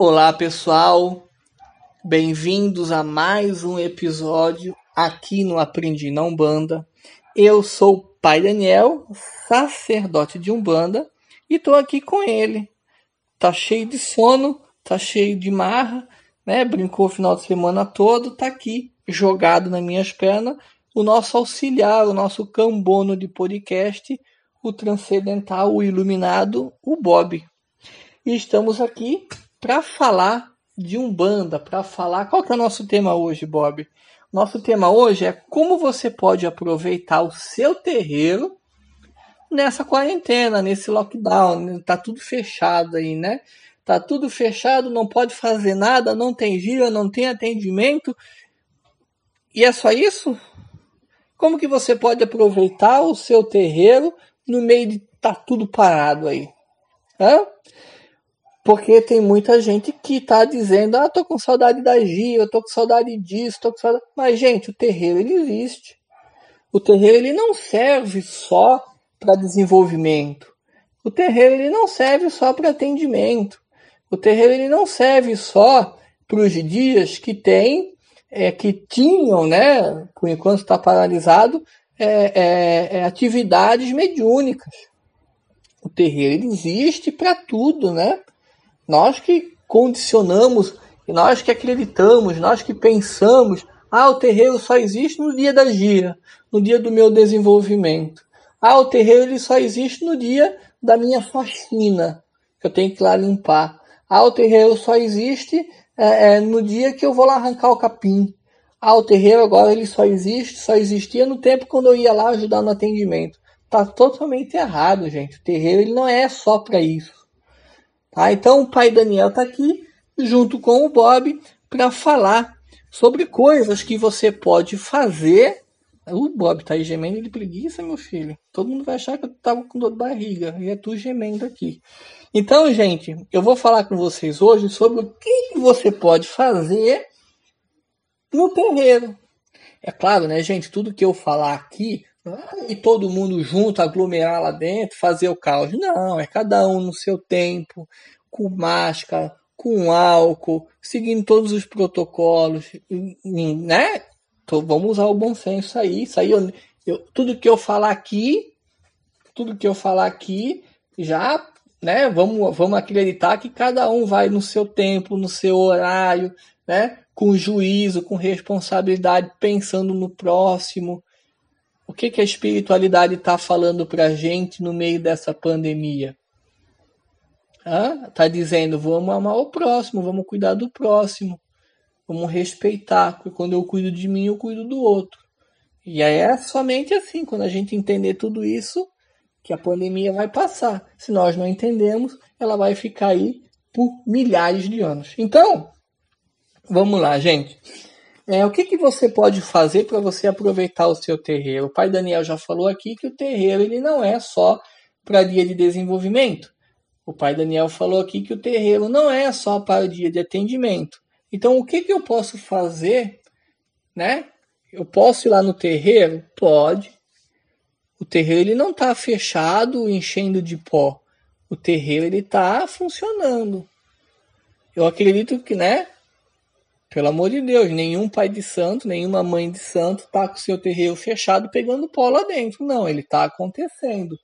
Olá pessoal, bem-vindos a mais um episódio aqui no Aprendi na Umbanda. Eu sou o Pai Daniel, sacerdote de Umbanda, e estou aqui com ele. Tá cheio de sono, tá cheio de marra, né? Brincou o final de semana todo, tá aqui jogado nas minhas pernas o nosso auxiliar, o nosso cambono de podcast, o transcendental, o iluminado, o Bob. E estamos aqui para falar de Umbanda, para falar. Qual que é o nosso tema hoje, Bob? Nosso tema hoje é como você pode aproveitar o seu terreiro nessa quarentena, nesse lockdown. Tá tudo fechado aí, né? Tá tudo fechado, não pode fazer nada, não tem gira, não tem atendimento. E é só isso? Como que você pode aproveitar o seu terreiro no meio de tá tudo parado aí? Hã? Porque tem muita gente que tá dizendo, ah, tô com saudade da Gia, tô com saudade disso, tô com saudade. Mas, gente, o terreiro ele existe. O terreiro ele não serve só para desenvolvimento. O terreiro ele não serve só para atendimento. O terreiro ele não serve só para os dias que tem, é, que tinham, né, por enquanto está paralisado, é, é, é, atividades mediúnicas. O terreiro existe para tudo, né? Nós que condicionamos, nós que acreditamos, nós que pensamos, ah, o terreiro só existe no dia da gira, no dia do meu desenvolvimento. Ah, o terreiro ele só existe no dia da minha faxina, que eu tenho que ir lá limpar. Ah, o terreiro só existe é, é, no dia que eu vou lá arrancar o capim. Ah, o terreiro agora ele só existe, só existia no tempo quando eu ia lá ajudar no atendimento. Tá totalmente errado, gente. O terreiro ele não é só para isso. Tá? Então o pai Daniel está aqui junto com o Bob para falar sobre coisas que você pode fazer. O Bob tá aí gemendo de preguiça, meu filho. Todo mundo vai achar que eu tava com dor de barriga. E é tu gemendo aqui. Então, gente, eu vou falar com vocês hoje sobre o que você pode fazer no terreiro. É claro, né, gente? Tudo que eu falar aqui e todo mundo junto, aglomerar lá dentro, fazer o caos. Não, é cada um no seu tempo, com máscara, com álcool, seguindo todos os protocolos, né? Então, vamos usar o bom senso aí. Isso aí eu, eu, tudo que eu falar aqui, tudo que eu falar aqui, já, né? Vamos, vamos acreditar que cada um vai no seu tempo, no seu horário, né? Com juízo, com responsabilidade, pensando no próximo, o que, que a espiritualidade está falando para a gente no meio dessa pandemia? Está dizendo, vamos amar o próximo, vamos cuidar do próximo, vamos respeitar, quando eu cuido de mim, eu cuido do outro. E aí é somente assim, quando a gente entender tudo isso, que a pandemia vai passar. Se nós não entendemos, ela vai ficar aí por milhares de anos. Então, vamos lá, gente. É, o que, que você pode fazer para você aproveitar o seu terreiro? O pai Daniel já falou aqui que o terreiro ele não é só para dia de desenvolvimento. O pai Daniel falou aqui que o terreiro não é só para o dia de atendimento. Então, o que, que eu posso fazer? Né? Eu posso ir lá no terreiro? Pode. O terreiro ele não está fechado, enchendo de pó. O terreiro ele está funcionando. Eu acredito que, né? Pelo amor de Deus, nenhum pai de santo, nenhuma mãe de santo está com seu terreiro fechado pegando pó lá dentro. Não, ele está acontecendo.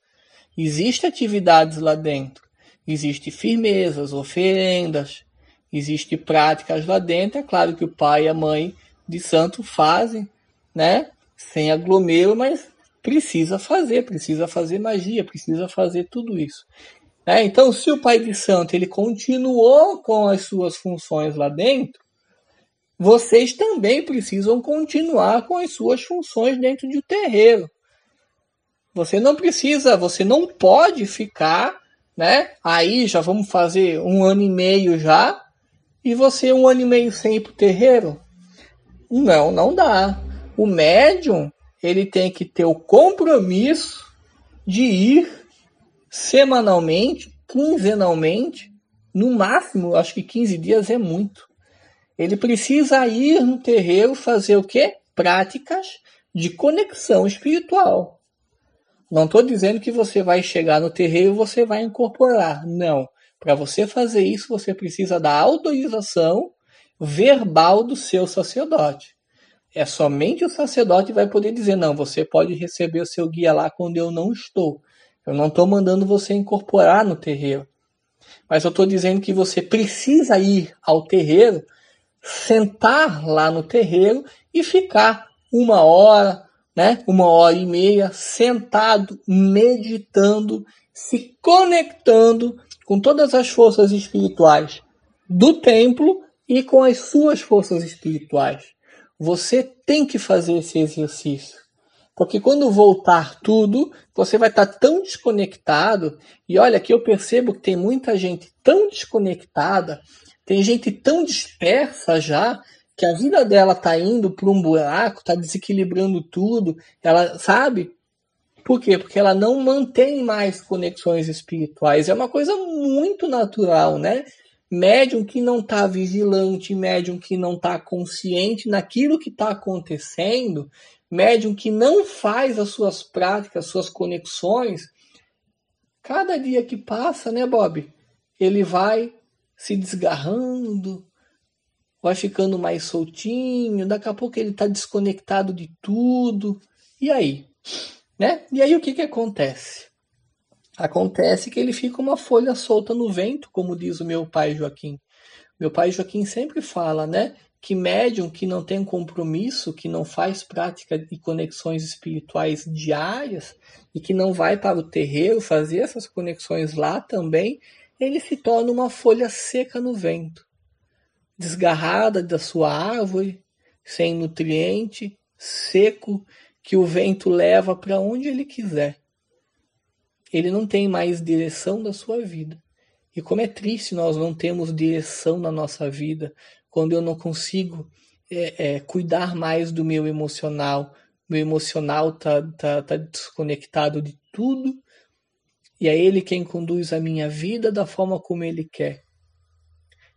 Existem atividades lá dentro. Existem firmezas, oferendas, existem práticas lá dentro. É claro que o pai e a mãe de santo fazem, né? Sem aglomero, mas precisa fazer, precisa fazer magia, precisa fazer tudo isso. É, então, se o pai de santo ele continuou com as suas funções lá dentro, vocês também precisam continuar com as suas funções dentro de um terreiro. Você não precisa, você não pode ficar, né? Aí já vamos fazer um ano e meio já, e você um ano e meio sem ir para o terreiro? Não, não dá. O médium ele tem que ter o compromisso de ir semanalmente, quinzenalmente, no máximo, acho que 15 dias é muito. Ele precisa ir no terreiro fazer o quê? Práticas de conexão espiritual. Não estou dizendo que você vai chegar no terreiro e você vai incorporar. Não. Para você fazer isso, você precisa da autorização verbal do seu sacerdote. É somente o sacerdote vai poder dizer: não, você pode receber o seu guia lá quando eu não estou. Eu não estou mandando você incorporar no terreiro. Mas eu estou dizendo que você precisa ir ao terreiro, sentar lá no terreiro e ficar uma hora, né, uma hora e meia sentado, meditando, se conectando com todas as forças espirituais do templo e com as suas forças espirituais. Você tem que fazer esse exercício. Porque quando voltar tudo, você vai estar tão desconectado. E olha que eu percebo que tem muita gente tão desconectada, tem gente tão dispersa já, que a vida dela está indo para um buraco, está desequilibrando tudo. Ela sabe? Por quê? Porque ela não mantém mais conexões espirituais. É uma coisa muito natural, né? Médium que não está vigilante, médium que não está consciente naquilo que está acontecendo, médium que não faz as suas práticas, suas conexões, cada dia que passa, né, Bob? Ele vai se desgarrando, vai ficando mais soltinho, daqui a pouco ele está desconectado de tudo. E aí? Né? E aí o que, que acontece? Acontece que ele fica uma folha solta no vento, como diz o meu pai Joaquim. Meu pai Joaquim sempre fala, né? Que médium que não tem compromisso, que não faz prática de conexões espirituais diárias e que não vai para o terreiro fazer essas conexões lá também, ele se torna uma folha seca no vento, desgarrada da sua árvore, sem nutriente, seco, que o vento leva para onde ele quiser ele não tem mais direção da sua vida. E como é triste nós não termos direção na nossa vida, quando eu não consigo é, é, cuidar mais do meu emocional, meu emocional tá, tá, tá desconectado de tudo, e é ele quem conduz a minha vida da forma como ele quer.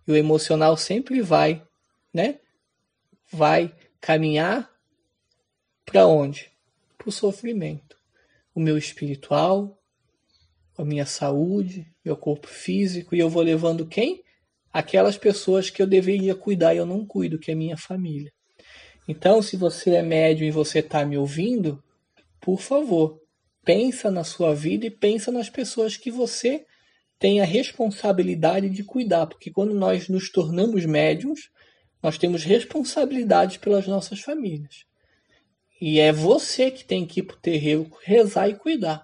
E o emocional sempre vai, né? Vai caminhar para onde? Para o sofrimento. O meu espiritual, a minha saúde, meu corpo físico, e eu vou levando quem? Aquelas pessoas que eu deveria cuidar e eu não cuido, que é minha família. Então, se você é médium e você está me ouvindo, por favor, pensa na sua vida e pensa nas pessoas que você tem a responsabilidade de cuidar, porque quando nós nos tornamos médiums, nós temos responsabilidade pelas nossas famílias. E é você que tem que ir para o terreiro rezar e cuidar.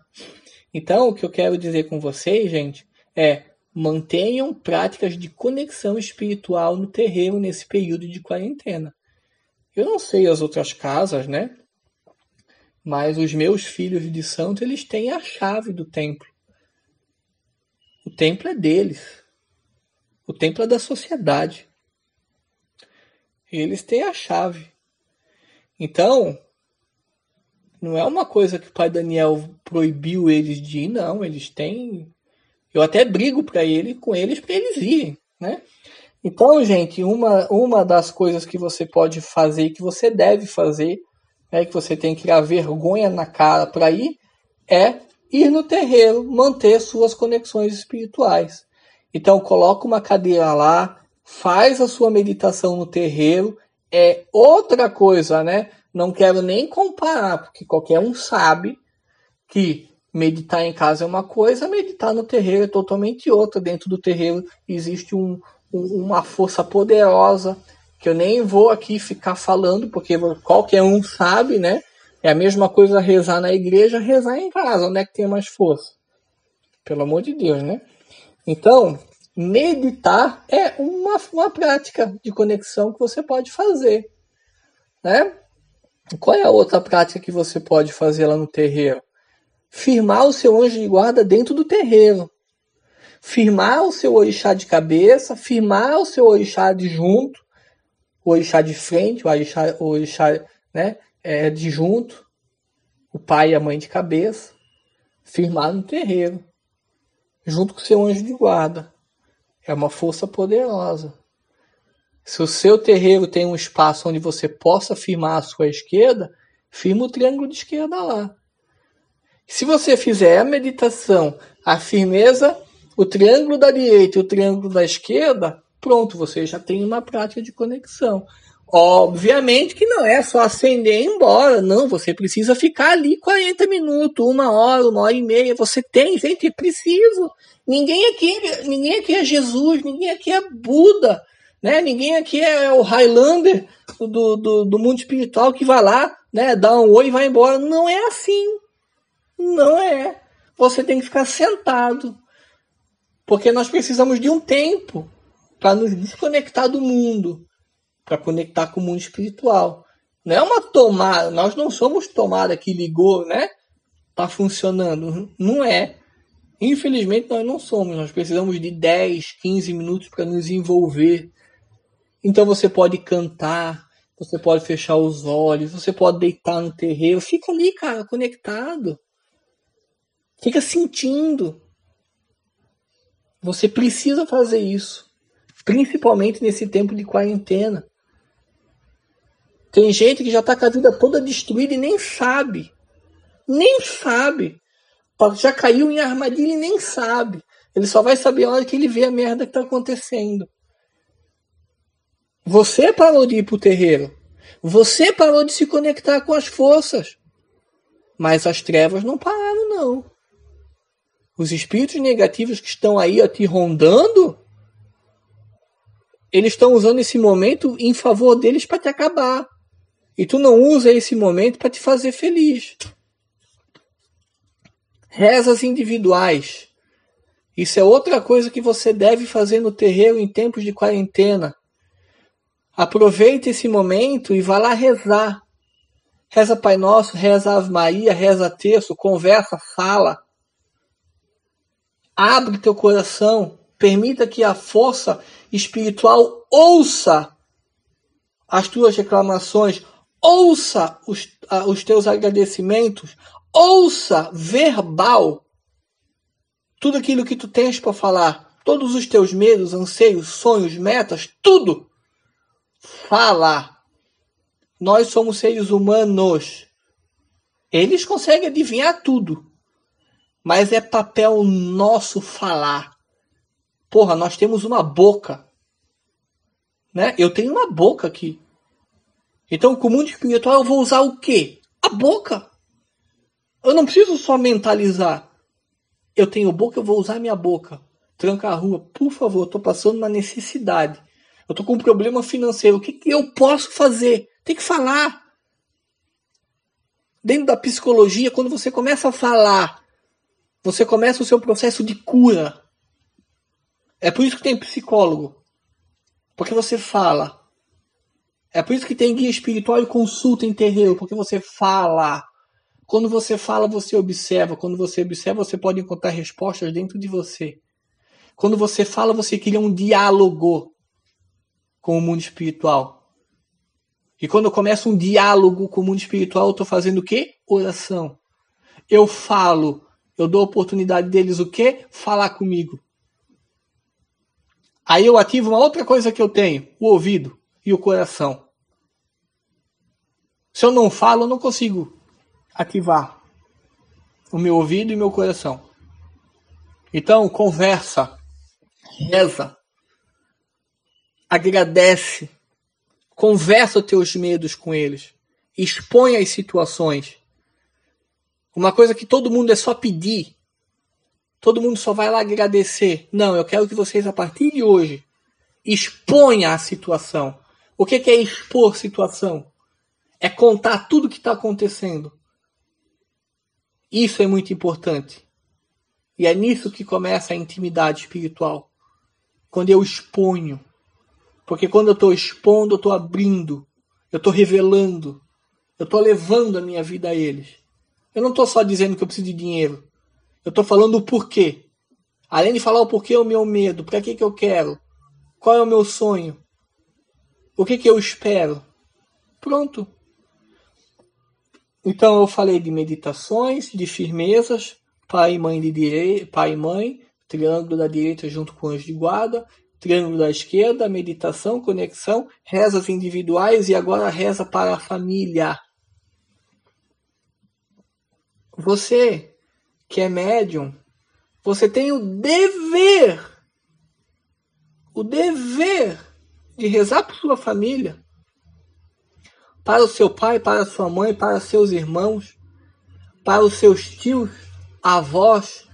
Então, o que eu quero dizer com vocês, gente, é mantenham práticas de conexão espiritual no terreiro nesse período de quarentena. Eu não sei as outras casas, né? Mas os meus filhos de santo, eles têm a chave do templo. O templo é deles. O templo é da sociedade. Eles têm a chave. Então, não é uma coisa que o pai Daniel proibiu eles de ir, não. Eles têm. Eu até brigo para ele com eles para eles irem, né? Então, gente, uma, uma das coisas que você pode fazer, que você deve fazer, é que você tem que tirar vergonha na cara para ir, é ir no terreiro, manter suas conexões espirituais. Então, coloca uma cadeira lá, faz a sua meditação no terreiro, é outra coisa, né? não quero nem comparar, porque qualquer um sabe que meditar em casa é uma coisa, meditar no terreiro é totalmente outra. Dentro do terreiro existe um, um, uma força poderosa que eu nem vou aqui ficar falando, porque qualquer um sabe, né? É a mesma coisa rezar na igreja, rezar em casa, onde é que tem mais força? Pelo amor de Deus, né? Então, meditar é uma, uma prática de conexão que você pode fazer, né? Qual é a outra prática que você pode fazer lá no terreiro? Firmar o seu anjo de guarda dentro do terreiro. Firmar o seu orixá de cabeça, firmar o seu orixá de junto, o orixá de frente, o orixá, o orixá né, é, de junto, o pai e a mãe de cabeça. Firmar no terreiro, junto com seu anjo de guarda. É uma força poderosa. Se o seu terreiro tem um espaço onde você possa firmar a sua esquerda, firma o triângulo de esquerda lá. Se você fizer a meditação, a firmeza o triângulo da direita e o triângulo da esquerda, pronto, você já tem uma prática de conexão. Obviamente que não é só acender e ir embora, não, você precisa ficar ali 40 minutos, uma hora, uma hora e meia, você tem, gente, é preciso. Ninguém aqui, ninguém aqui é Jesus, ninguém aqui é Buda, né? Ninguém aqui é o Highlander do, do, do mundo espiritual que vai lá, né, dá um oi e vai embora. Não é assim. Não é. Você tem que ficar sentado. Porque nós precisamos de um tempo para nos desconectar do mundo, para conectar com o mundo espiritual. Não é uma tomada, nós não somos tomada que ligou, né? Tá funcionando. Não é. Infelizmente nós não somos, nós precisamos de 10, 15 minutos para nos envolver. Então você pode cantar, você pode fechar os olhos, você pode deitar no terreiro, fica ali, cara, conectado. Fica sentindo. Você precisa fazer isso, principalmente nesse tempo de quarentena. Tem gente que já está com a vida toda destruída e nem sabe. Nem sabe. Já caiu em armadilha e nem sabe. Ele só vai saber a hora que ele vê a merda que está acontecendo. Você parou de ir para o terreiro. Você parou de se conectar com as forças. Mas as trevas não pararam, não. Os espíritos negativos que estão aí a te rondando, eles estão usando esse momento em favor deles para te acabar. E tu não usa esse momento para te fazer feliz. Rezas individuais. Isso é outra coisa que você deve fazer no terreiro em tempos de quarentena. Aproveite esse momento e vá lá rezar. Reza Pai Nosso, reza Ave Maria, reza Terço, conversa, fala. Abre teu coração, permita que a força espiritual ouça as tuas reclamações, ouça os, os teus agradecimentos, ouça verbal tudo aquilo que tu tens para falar, todos os teus medos, anseios, sonhos, metas, tudo. Fala. Nós somos seres humanos. Eles conseguem adivinhar tudo mas é papel nosso falar. Porra, nós temos uma boca. Né? Eu tenho uma boca aqui. Então, com o mundo espiritual, eu vou usar o quê? A boca. Eu não preciso só mentalizar. Eu tenho boca, eu vou usar minha boca. Tranca a rua, por favor, estou passando uma necessidade. Eu estou com um problema financeiro. O que, que eu posso fazer? Tem que falar. Dentro da psicologia, quando você começa a falar você começa o seu processo de cura. É por isso que tem psicólogo. Porque você fala. É por isso que tem guia espiritual e consulta em terreiro, porque você fala. Quando você fala, você observa. Quando você observa, você pode encontrar respostas dentro de você. Quando você fala, você cria um diálogo com o mundo espiritual. E quando eu começo um diálogo com o mundo espiritual, eu estou fazendo o quê? Oração. Eu falo eu dou a oportunidade deles o quê? Falar comigo. Aí eu ativo uma outra coisa que eu tenho, o ouvido e o coração. Se eu não falo, eu não consigo ativar o meu ouvido e meu coração. Então, conversa, reza, agradece, conversa os teus medos com eles, expõe as situações uma coisa que todo mundo é só pedir. Todo mundo só vai lá agradecer. Não, eu quero que vocês, a partir de hoje, exponham a situação. O que é expor situação? É contar tudo o que está acontecendo. Isso é muito importante. E é nisso que começa a intimidade espiritual. Quando eu exponho. Porque quando eu estou expondo, eu estou abrindo. Eu estou revelando. Eu estou levando a minha vida a eles. Eu não estou só dizendo que eu preciso de dinheiro. Eu estou falando o porquê. Além de falar o porquê é o meu medo, para que, que eu quero, qual é o meu sonho, o que, que eu espero. Pronto. Então eu falei de meditações, de firmezas, pai e mãe de direita, pai e mãe, triângulo da direita junto com o anjo de guarda, triângulo da esquerda, meditação, conexão, rezas individuais e agora reza para a família. Você que é médium, Você tem o dever, o dever de rezar por sua família, para o seu pai, para a sua mãe, para seus irmãos, para os seus tios, avós,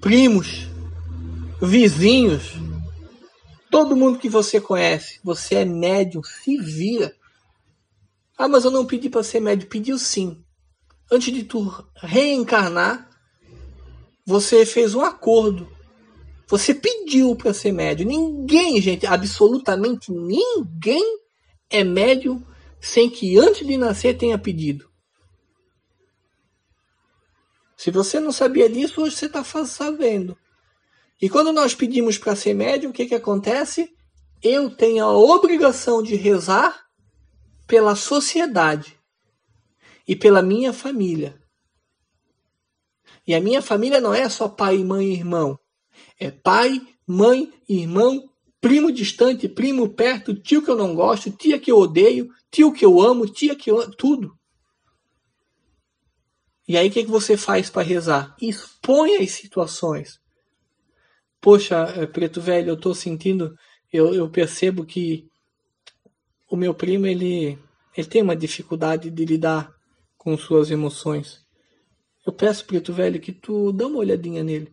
primos, vizinhos, todo mundo que você conhece. Você é médium, se vira. Ah, mas eu não pedi para ser médium. Pediu sim. Antes de tu reencarnar, você fez um acordo. Você pediu para ser médium. Ninguém, gente, absolutamente ninguém é médium sem que antes de nascer tenha pedido. Se você não sabia disso, hoje você está sabendo. E quando nós pedimos para ser médium, o que, que acontece? Eu tenho a obrigação de rezar pela sociedade e pela minha família. E a minha família não é só pai, mãe e irmão. É pai, mãe, irmão, primo distante, primo perto, tio que eu não gosto, tia que eu odeio, tio que eu amo, tia que eu amo, tudo. E aí o que, que você faz para rezar? Expõe as situações. Poxa, eh, preto velho, eu estou sentindo, eu, eu percebo que o meu primo ele, ele tem uma dificuldade de lidar com suas emoções. Eu peço, preto velho, que tu dá uma olhadinha nele.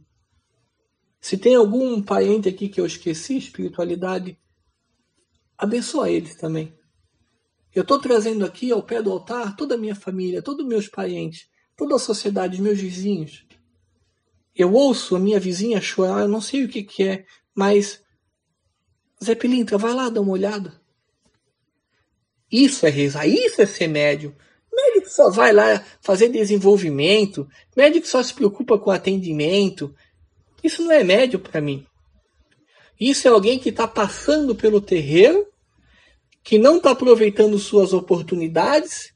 Se tem algum parente aqui que eu esqueci, espiritualidade, abençoa eles também. Eu estou trazendo aqui ao pé do altar toda a minha família, todos os meus parentes toda a sociedade, meus vizinhos. Eu ouço a minha vizinha chorar, eu não sei o que, que é, mas. Zé Pilintra, vai lá dar uma olhada. Isso é rezar, isso é ser médium. Médico só vai lá fazer desenvolvimento, médico só se preocupa com atendimento. Isso não é médium para mim. Isso é alguém que está passando pelo terreiro, que não está aproveitando suas oportunidades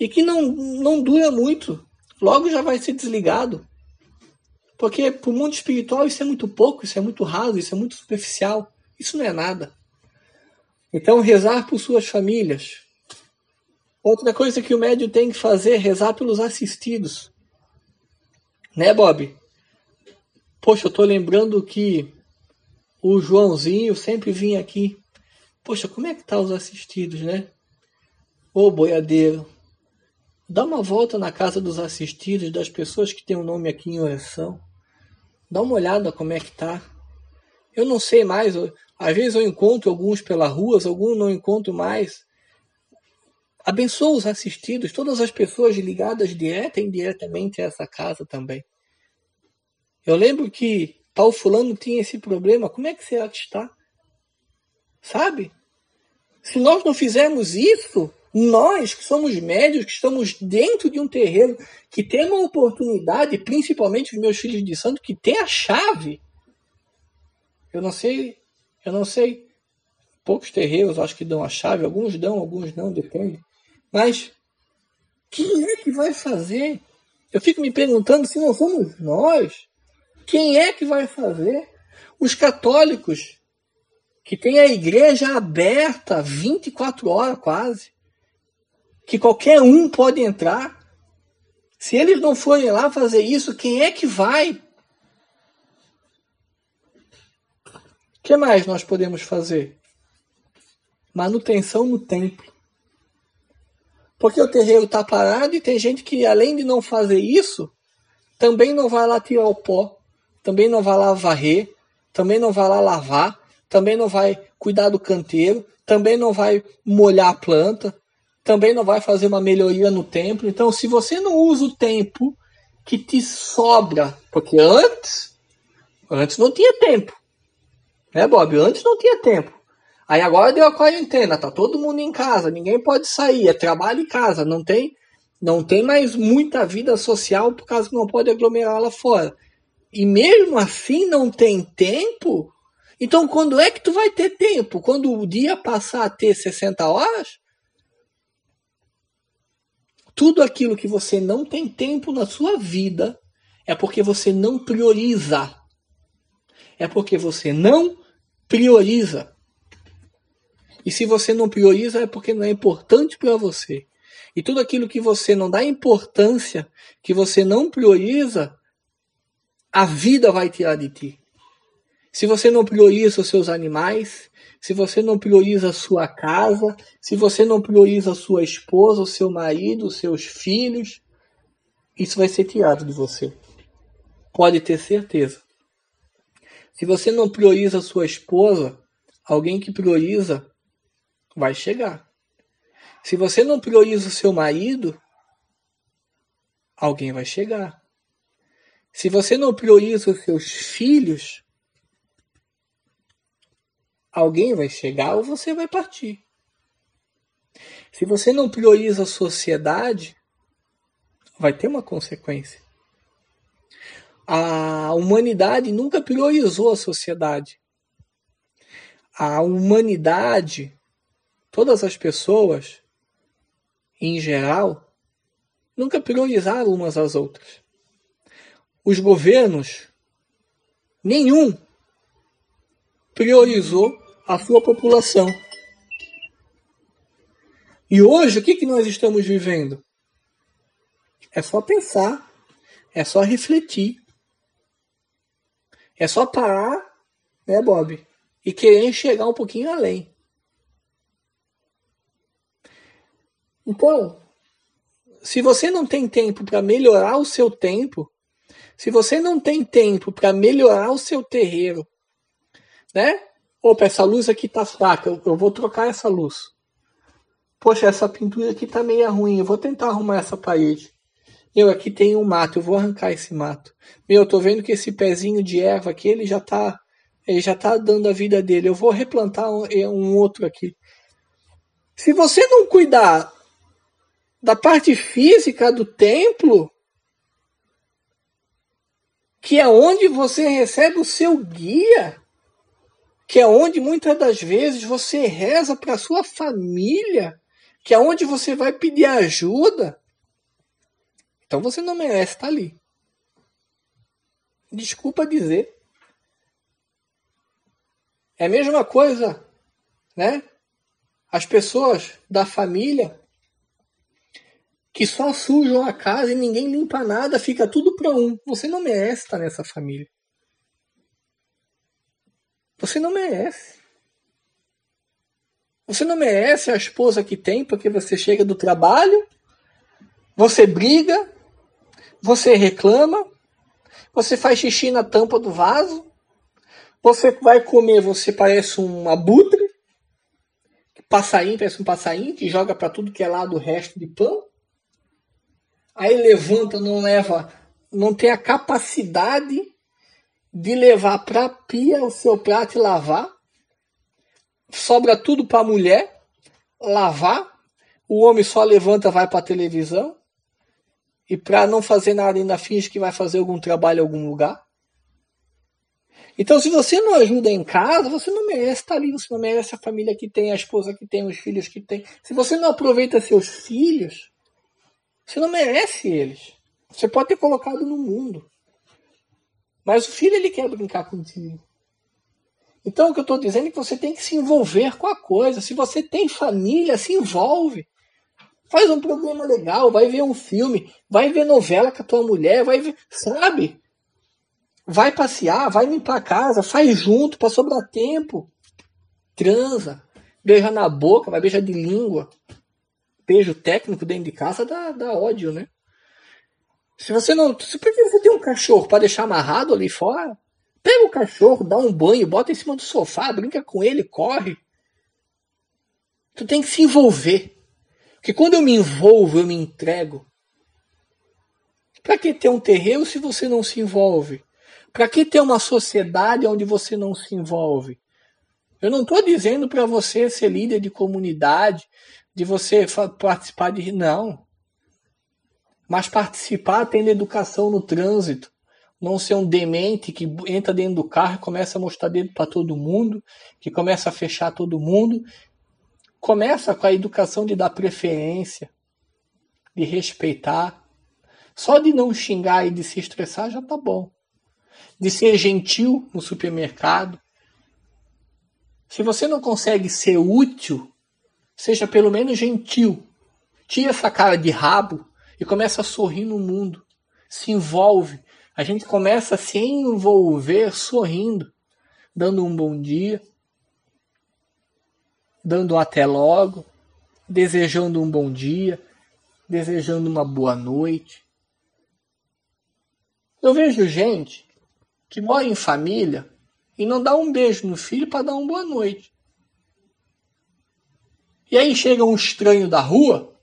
e que não, não dura muito logo já vai ser desligado. Porque para o mundo espiritual isso é muito pouco, isso é muito raso, isso é muito superficial. Isso não é nada. Então, rezar por suas famílias. Outra coisa que o médium tem que fazer é rezar pelos assistidos. Né, Bob? Poxa, eu estou lembrando que o Joãozinho sempre vinha aqui. Poxa, como é que tá os assistidos, né? Ô boiadeiro, Dá uma volta na casa dos assistidos, das pessoas que têm o um nome aqui em oração. Dá uma olhada como é que tá. Eu não sei mais, às vezes eu encontro alguns pela rua, alguns não encontro mais. Abençoa os assistidos, todas as pessoas ligadas direta e indiretamente a essa casa também. Eu lembro que tal fulano tinha esse problema, como é que será que está? Sabe? Se nós não fizermos isso, nós que somos médios, que estamos dentro de um terreiro, que tem uma oportunidade, principalmente os meus filhos de santo, que tem a chave. Eu não sei, eu não sei. Poucos terreiros acho que dão a chave, alguns dão, alguns não, depende. Mas quem é que vai fazer? Eu fico me perguntando se não somos nós. Quem é que vai fazer? Os católicos, que têm a igreja aberta 24 horas quase que qualquer um pode entrar. Se eles não forem lá fazer isso, quem é que vai? O que mais nós podemos fazer? Manutenção no templo. Porque o terreiro está parado e tem gente que, além de não fazer isso, também não vai lá tirar o pó, também não vai lá varrer, também não vai lá lavar, também não vai cuidar do canteiro, também não vai molhar a planta, também não vai fazer uma melhoria no templo. Então, se você não usa o tempo que te sobra, porque antes, antes não tinha tempo, né, Bob? Antes não tinha tempo. Aí agora deu a quarentena, tá todo mundo em casa, ninguém pode sair, é trabalho em casa, não tem, não tem mais muita vida social por causa que não pode aglomerar lá fora. E mesmo assim não tem tempo. Então quando é que tu vai ter tempo? Quando o dia passar a ter 60 horas? Tudo aquilo que você não tem tempo na sua vida é porque você não prioriza. É porque você não prioriza. E se você não prioriza é porque não é importante para você. E tudo aquilo que você não dá importância, que você não prioriza, a vida vai tirar de ti. Se você não prioriza os seus animais, se você não prioriza a sua casa, se você não prioriza a sua esposa, o seu marido, os seus filhos, isso vai ser tirado de você. Pode ter certeza. Se você não prioriza a sua esposa, alguém que prioriza vai chegar. Se você não prioriza o seu marido, alguém vai chegar. Se você não prioriza os seus filhos, alguém vai chegar ou você vai partir. Se você não prioriza a sociedade, vai ter uma consequência. A humanidade nunca priorizou a sociedade. A humanidade, todas as pessoas, em geral, nunca priorizaram umas às outras. Os governos, nenhum, priorizou a sua população. E hoje, o que, que nós estamos vivendo? É só pensar, é só refletir, é só parar, né, Bob? E querer chegar um pouquinho além. Então, se você não tem tempo para melhorar o seu tempo, se você não tem tempo para melhorar o seu terreiro, né? Opa, essa luz aqui tá fraca, eu, eu vou trocar essa luz. Poxa, essa pintura aqui tá meio ruim, eu vou tentar arrumar essa parede. Meu, aqui tem um mato, eu vou arrancar esse mato. Meu, eu tô vendo que esse pezinho de erva aqui, ele já tá, ele já tá dando a vida dele. Eu vou replantar um, um outro aqui. Se você não cuidar da parte física do templo, que é onde você recebe o seu guia, que é onde muitas das vezes você reza para sua família, que é onde você vai pedir ajuda. Então você não merece estar ali. Desculpa dizer. É a mesma coisa, né? As pessoas da família que só sujam a casa e ninguém limpa nada, fica tudo para um. Você não merece estar nessa família. Você não merece. Você não merece a esposa que tem porque você chega do trabalho, você briga, você reclama, você faz xixi na tampa do vaso, você vai comer, você parece um abutre, passarinho, parece um passarinho que joga para tudo que é lado o resto de pão. Aí levanta, não leva, não tem a capacidade de levar para a pia o seu prato e lavar. Sobra tudo para a mulher lavar. O homem só levanta, vai para a televisão. E para não fazer nada ainda finge que vai fazer algum trabalho em algum lugar. Então, se você não ajuda em casa, você não merece estar ali, você não merece a família que tem, a esposa que tem, os filhos que tem. Se você não aproveita seus filhos, você não merece eles. Você pode ter colocado no mundo. Mas o filho ele quer brincar contigo. Então o que eu estou dizendo é que você tem que se envolver com a coisa. Se você tem família, se envolve. Faz um programa legal, vai ver um filme, vai ver novela com a tua mulher, vai ver, sabe? Vai passear, vai limpar a casa, faz junto para sobrar tempo. Transa, beija na boca, vai beijar de língua. Beijo técnico dentro de casa dá, dá ódio, né? Se você não. Se você tem um cachorro para deixar amarrado ali fora? Pega o cachorro, dá um banho, bota em cima do sofá, brinca com ele, corre. Tu tem que se envolver. Porque quando eu me envolvo, eu me entrego. Para que ter um terreiro se você não se envolve? Para que ter uma sociedade onde você não se envolve? Eu não estou dizendo para você ser líder de comunidade, de você participar de. Não mas participar tendo educação no trânsito, não ser um demente que entra dentro do carro e começa a mostrar dedo para todo mundo, que começa a fechar todo mundo. Começa com a educação de dar preferência, de respeitar. Só de não xingar e de se estressar já tá bom. De ser gentil no supermercado. Se você não consegue ser útil, seja pelo menos gentil. Tira essa cara de rabo e começa a sorrir no mundo. Se envolve. a gente começa a se envolver sorrindo, dando um bom dia, dando um até logo, desejando um bom dia, desejando uma boa noite. Eu vejo gente que mora em família e não dá um beijo no filho para dar uma boa noite. E aí chega um estranho da rua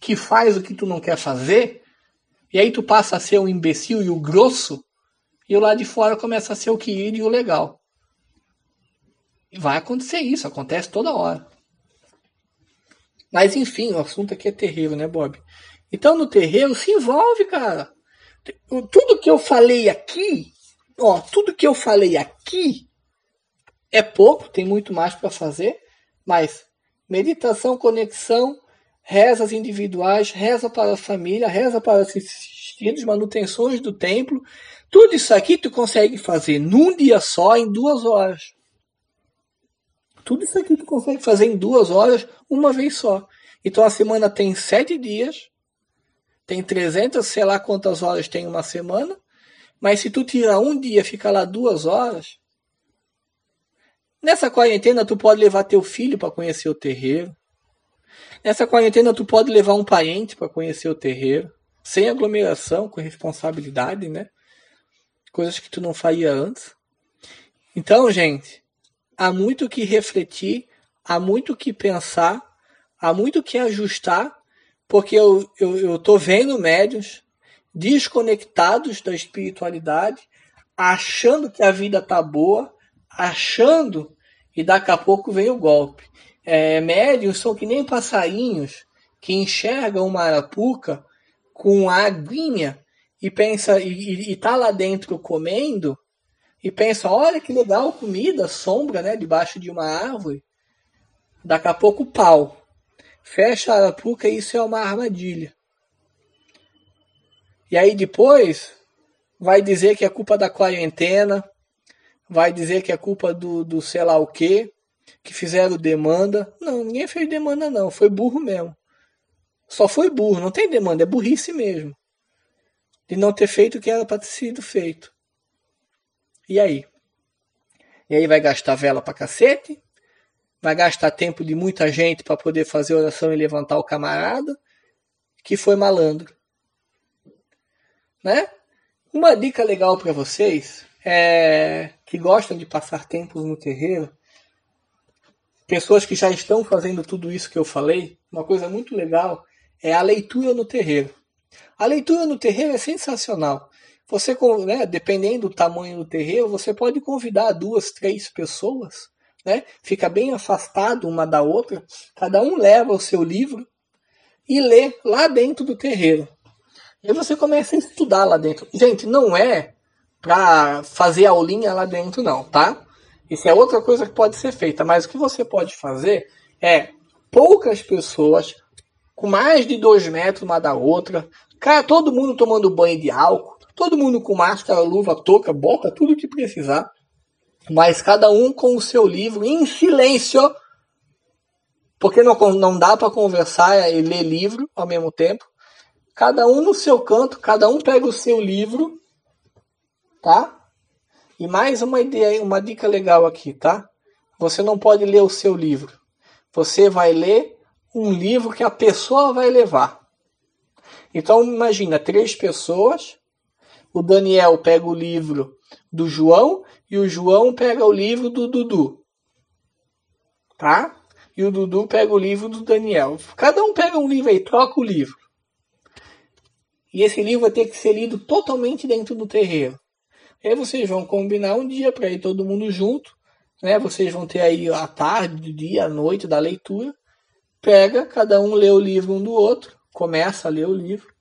que faz o que tu não quer fazer, e aí tu passa a ser o imbecil e o grosso, e o lado de fora começa a ser o querido e o legal. E vai acontecer isso, acontece toda hora. Mas enfim, o assunto aqui é terreiro, né, Bob? Então no terreiro se envolve, cara. Tudo que eu falei aqui, ó, tudo que eu falei aqui é pouco, tem muito mais para fazer, mas meditação, conexão, rezas individuais, reza para a família, reza para os assistidos, manutenções do templo, tudo isso aqui tu consegue fazer num dia só, em duas horas. Tudo isso aqui tu consegue fazer em duas horas, uma vez só. Então a semana tem sete dias, tem 300, sei lá quantas horas tem uma semana, mas se tu tirar um dia, ficar lá duas horas, nessa quarentena tu pode levar teu filho para conhecer o terreiro. Nessa quarentena tu pode levar um parente para conhecer o terreiro, sem aglomeração, com responsabilidade, né? Coisas que tu não faria antes. Então, gente, há muito que refletir, há muito que pensar, há muito que ajustar, porque eu, eu, eu tô vendo médios desconectados da espiritualidade, achando que a vida tá boa, achando e daqui a pouco vem o golpe. É, médios são que nem passarinhos que enxergam uma arapuca com a aguinha e pensa e, e, e tá lá dentro comendo e pensa, olha que legal comida, sombra, né, debaixo de uma árvore. Daqui a pouco pau. Fecha a arapuca e isso é uma armadilha. E aí depois vai dizer que é culpa da quarentena, vai dizer que é culpa do, do sei lá o que, que fizeram demanda. Não, ninguém fez demanda não, foi burro mesmo. Só foi burro, não tem demanda, é burrice mesmo. De não ter feito o que era para ter sido feito. E aí? E aí vai gastar vela pra cacete, vai gastar tempo de muita gente para poder fazer oração e levantar o camarada, que foi malandro. Né? Uma dica legal para vocês é, que gostam de passar tempos no terreiro, pessoas que já estão fazendo tudo isso que eu falei, uma coisa muito legal é a leitura no terreiro. A leitura no terreiro é sensacional. Você, né, dependendo do tamanho do terreiro, você pode convidar duas, três pessoas, né? Fica bem afastado uma da outra, cada um leva o seu livro e lê lá dentro do terreiro. E você começa a estudar lá dentro. Gente, não é para fazer aulinha lá dentro, não, tá? Isso é outra coisa que pode ser feita, mas o que você pode fazer é poucas pessoas com mais de dois metros uma da outra, cara, todo mundo tomando banho de álcool, todo mundo com máscara, luva, touca, bota, tudo que precisar, mas cada um com o seu livro em silêncio, porque não, não dá para conversar e ler livro ao mesmo tempo. Cada um no seu canto, cada um pega o seu livro tá? E mais uma ideia, uma dica legal aqui, tá? Você não pode ler o seu livro. Você vai ler um livro que a pessoa vai levar. Então imagina três pessoas. O Daniel pega o livro do João e o João pega o livro do Dudu. Tá? E o Dudu pega o livro do Daniel. Cada um pega um livro aí, troca o livro. E esse livro vai ter que ser lido totalmente dentro do terreiro. E aí vocês vão combinar um dia para ir todo mundo junto, né? Vocês vão ter aí a tarde, o dia, a noite da leitura. Pega, cada um lê o livro um do outro, começa a ler o livro.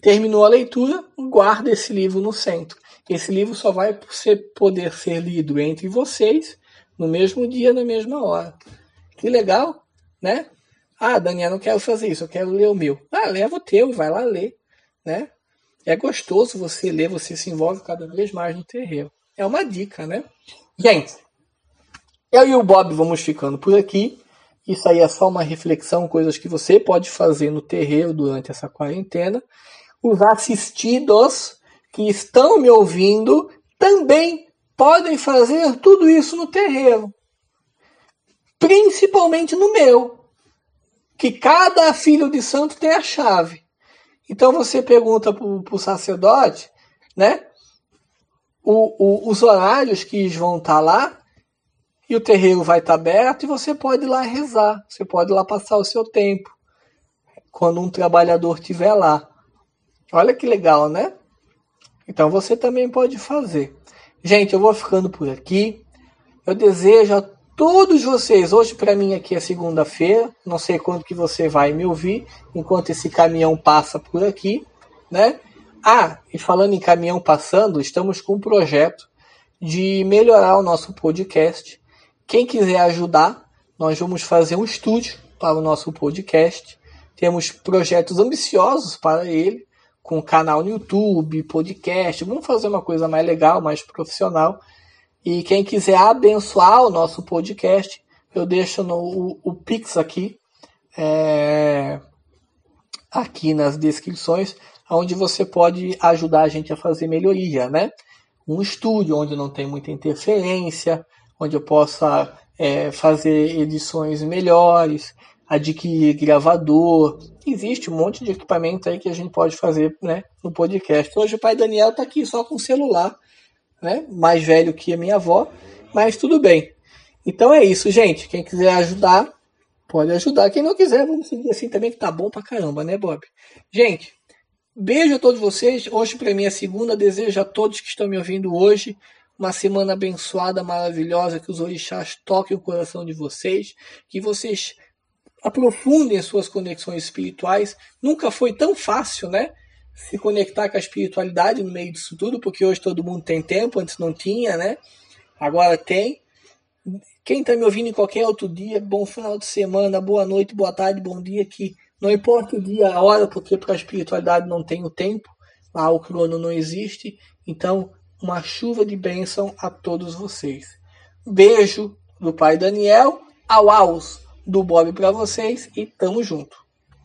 Terminou a leitura, guarda esse livro no centro. Esse livro só vai ser, poder ser lido entre vocês no mesmo dia, na mesma hora. Que legal, né? Ah, Daniel, não quero fazer isso, eu quero ler o meu. Ah, leva o teu vai lá ler, né? É gostoso você ler, você se envolve cada vez mais no terreiro. É uma dica, né? Gente, eu e o Bob vamos ficando por aqui. Isso aí é só uma reflexão, coisas que você pode fazer no terreiro durante essa quarentena. Os assistidos que estão me ouvindo também podem fazer tudo isso no terreiro. Principalmente no meu, que cada filho de santo tem a chave. Então você pergunta para o sacerdote, né? O, o, os horários que vão estar tá lá e o terreiro vai estar tá aberto e você pode ir lá rezar, você pode ir lá passar o seu tempo quando um trabalhador estiver lá. Olha que legal, né? Então você também pode fazer. Gente, eu vou ficando por aqui. Eu desejo a todos vocês, hoje para mim aqui é segunda-feira, não sei quando que você vai me ouvir, enquanto esse caminhão passa por aqui, né? Ah, e falando em caminhão passando, estamos com um projeto de melhorar o nosso podcast. Quem quiser ajudar, nós vamos fazer um estúdio para o nosso podcast. Temos projetos ambiciosos para ele com canal no YouTube, podcast. Vamos fazer uma coisa mais legal, mais profissional. E quem quiser abençoar o nosso podcast, eu deixo no, o, o Pix aqui, é, aqui nas descrições, onde você pode ajudar a gente a fazer melhoria, né? Um estúdio onde não tem muita interferência, onde eu possa é, fazer edições melhores, adquirir gravador. Existe um monte de equipamento aí que a gente pode fazer né, no podcast. Hoje o pai Daniel está aqui só com celular, né, mais velho que a minha avó, mas tudo bem. Então é isso, gente. Quem quiser ajudar, pode ajudar. Quem não quiser, vamos seguir assim também, que tá bom pra caramba, né, Bob? Gente, beijo a todos vocês. Hoje para mim é segunda. Desejo a todos que estão me ouvindo hoje uma semana abençoada, maravilhosa, que os orixás toquem o coração de vocês, que vocês aprofundem suas conexões espirituais. Nunca foi tão fácil, né? Se conectar com a espiritualidade no meio disso tudo, porque hoje todo mundo tem tempo, antes não tinha, né? Agora tem. Quem está me ouvindo em qualquer outro dia, bom final de semana, boa noite, boa tarde, bom dia, que não importa o dia, a hora, porque para a espiritualidade não tem o tempo, lá o crono não existe. Então, uma chuva de bênção a todos vocês. Beijo do pai Daniel, ao aos do Bob para vocês e tamo junto.